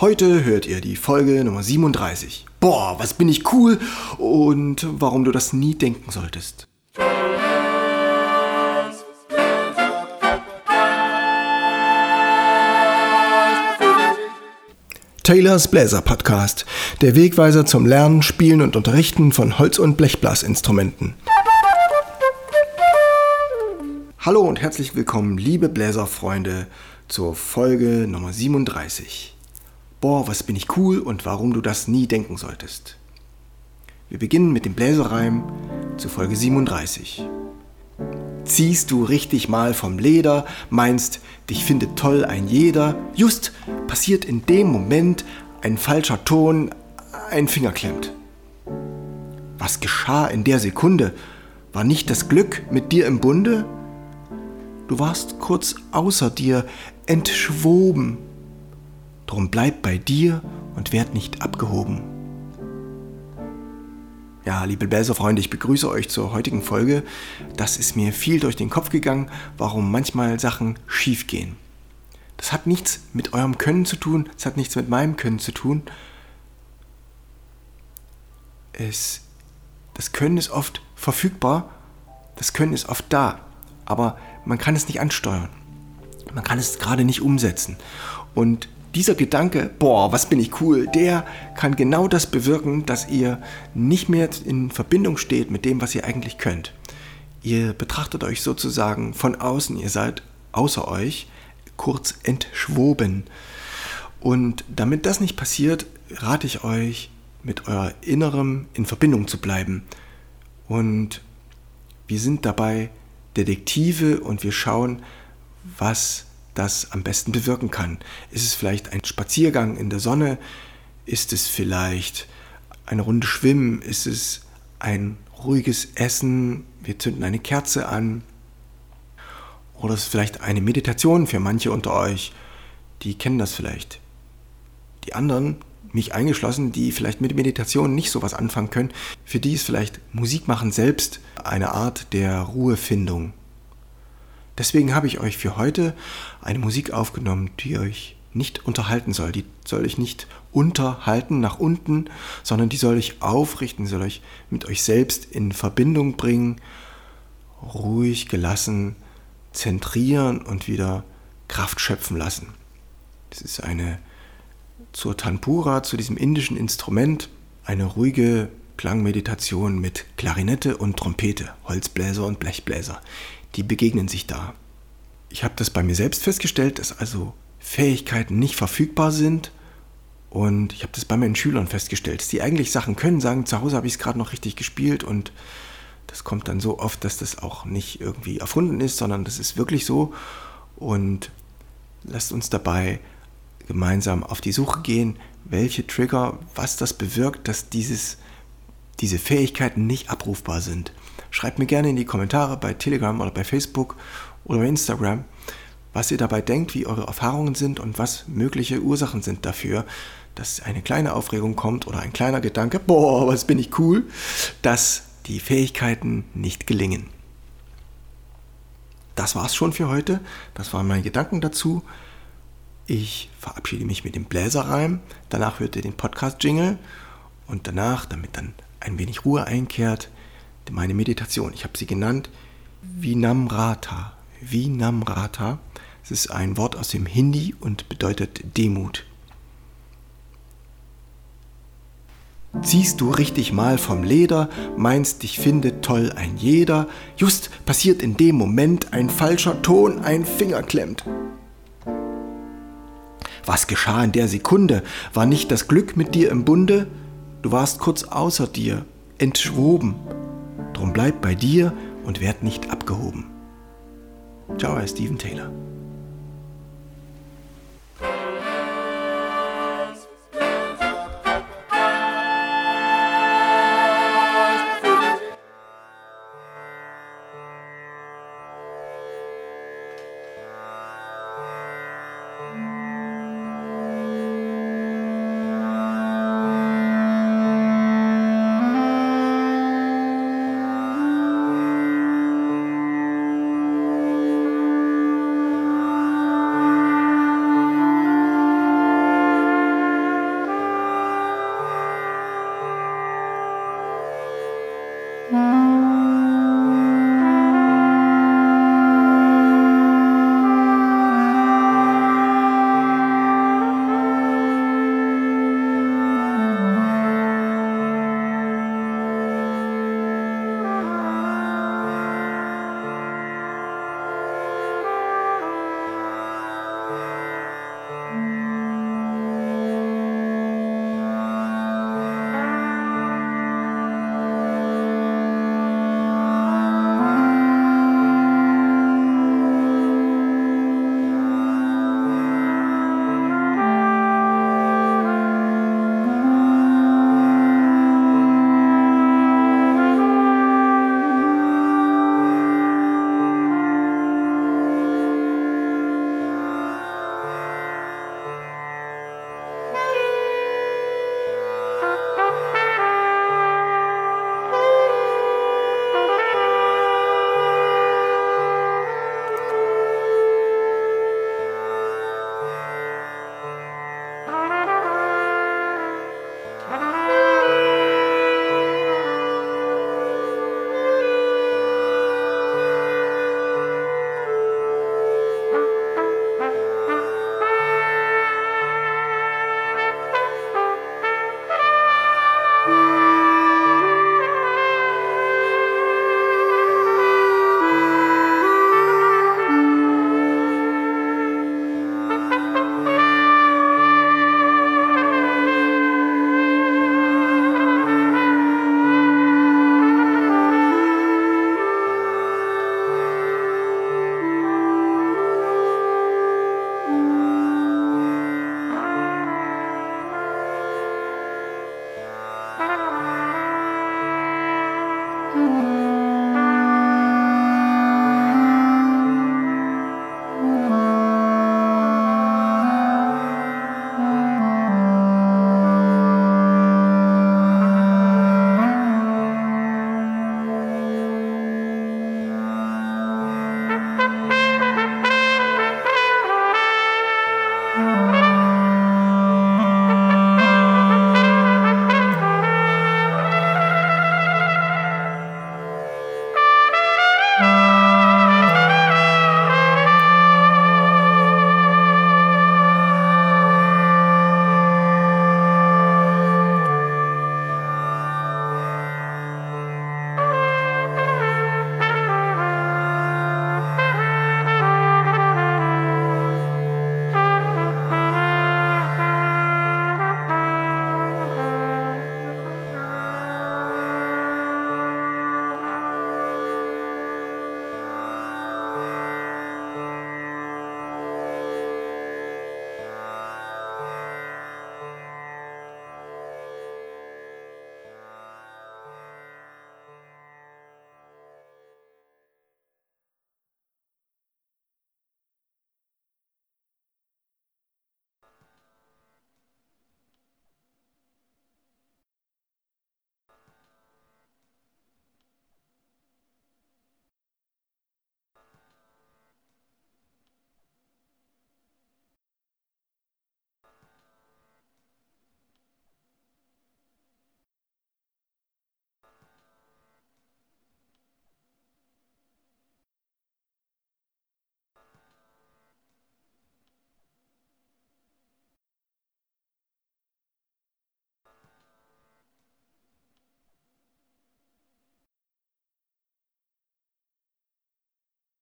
Heute hört ihr die Folge Nummer 37. Boah, was bin ich cool und warum du das nie denken solltest. Taylors Bläser Podcast, der Wegweiser zum Lernen, Spielen und Unterrichten von Holz- und Blechblasinstrumenten. Hallo und herzlich willkommen, liebe Bläserfreunde, zur Folge Nummer 37 boah, was bin ich cool und warum du das nie denken solltest. Wir beginnen mit dem Bläserreim zu Folge 37. Ziehst du richtig mal vom Leder, meinst, dich findet toll ein jeder, just passiert in dem Moment ein falscher Ton, ein Finger klemmt. Was geschah in der Sekunde? War nicht das Glück mit dir im Bunde? Du warst kurz außer dir, entschwoben, Drum bleib bei dir und werd nicht abgehoben. Ja, liebe Bläserfreunde, ich begrüße euch zur heutigen Folge. Das ist mir viel durch den Kopf gegangen, warum manchmal Sachen schief gehen. Das hat nichts mit eurem Können zu tun, es hat nichts mit meinem Können zu tun. Es, das Können ist oft verfügbar, das Können ist oft da, aber man kann es nicht ansteuern. Man kann es gerade nicht umsetzen. Und dieser Gedanke, boah, was bin ich cool, der kann genau das bewirken, dass ihr nicht mehr in Verbindung steht mit dem, was ihr eigentlich könnt. Ihr betrachtet euch sozusagen von außen, ihr seid außer euch, kurz entschwoben. Und damit das nicht passiert, rate ich euch, mit euer Innerem in Verbindung zu bleiben. Und wir sind dabei Detektive und wir schauen, was das am besten bewirken kann. Ist es vielleicht ein Spaziergang in der Sonne? Ist es vielleicht eine Runde Schwimmen? Ist es ein ruhiges Essen? Wir zünden eine Kerze an. Oder ist es vielleicht eine Meditation für manche unter euch? Die kennen das vielleicht. Die anderen, mich eingeschlossen, die vielleicht mit Meditation nicht so was anfangen können, für die ist vielleicht Musik machen selbst eine Art der Ruhefindung. Deswegen habe ich euch für heute eine Musik aufgenommen, die euch nicht unterhalten soll. Die soll euch nicht unterhalten nach unten, sondern die soll euch aufrichten, soll euch mit euch selbst in Verbindung bringen, ruhig, gelassen zentrieren und wieder Kraft schöpfen lassen. Das ist eine zur Tanpura, zu diesem indischen Instrument, eine ruhige Klangmeditation mit Klarinette und Trompete, Holzbläser und Blechbläser die begegnen sich da. Ich habe das bei mir selbst festgestellt, dass also Fähigkeiten nicht verfügbar sind. Und ich habe das bei meinen Schülern festgestellt, dass die eigentlich Sachen können, sagen, zu Hause habe ich es gerade noch richtig gespielt und das kommt dann so oft, dass das auch nicht irgendwie erfunden ist, sondern das ist wirklich so. Und lasst uns dabei gemeinsam auf die Suche gehen, welche Trigger, was das bewirkt, dass dieses, diese Fähigkeiten nicht abrufbar sind. Schreibt mir gerne in die Kommentare bei Telegram oder bei Facebook oder bei Instagram, was ihr dabei denkt, wie eure Erfahrungen sind und was mögliche Ursachen sind dafür, dass eine kleine Aufregung kommt oder ein kleiner Gedanke, boah, was bin ich cool, dass die Fähigkeiten nicht gelingen. Das war's schon für heute. Das waren meine Gedanken dazu. Ich verabschiede mich mit dem Bläserreim. Danach hört ihr den Podcast-Jingle. Und danach, damit dann ein wenig Ruhe einkehrt, meine Meditation. Ich habe sie genannt Vinamrata. Vinamrata. Es ist ein Wort aus dem Hindi und bedeutet Demut. Ziehst du richtig mal vom Leder, meinst, dich findet toll ein jeder, just passiert in dem Moment ein falscher Ton, ein Finger klemmt. Was geschah in der Sekunde? War nicht das Glück mit dir im Bunde? Du warst kurz außer dir, entschwoben, Drum bleib bei dir und werd nicht abgehoben. Ciao, Herr Steven Taylor.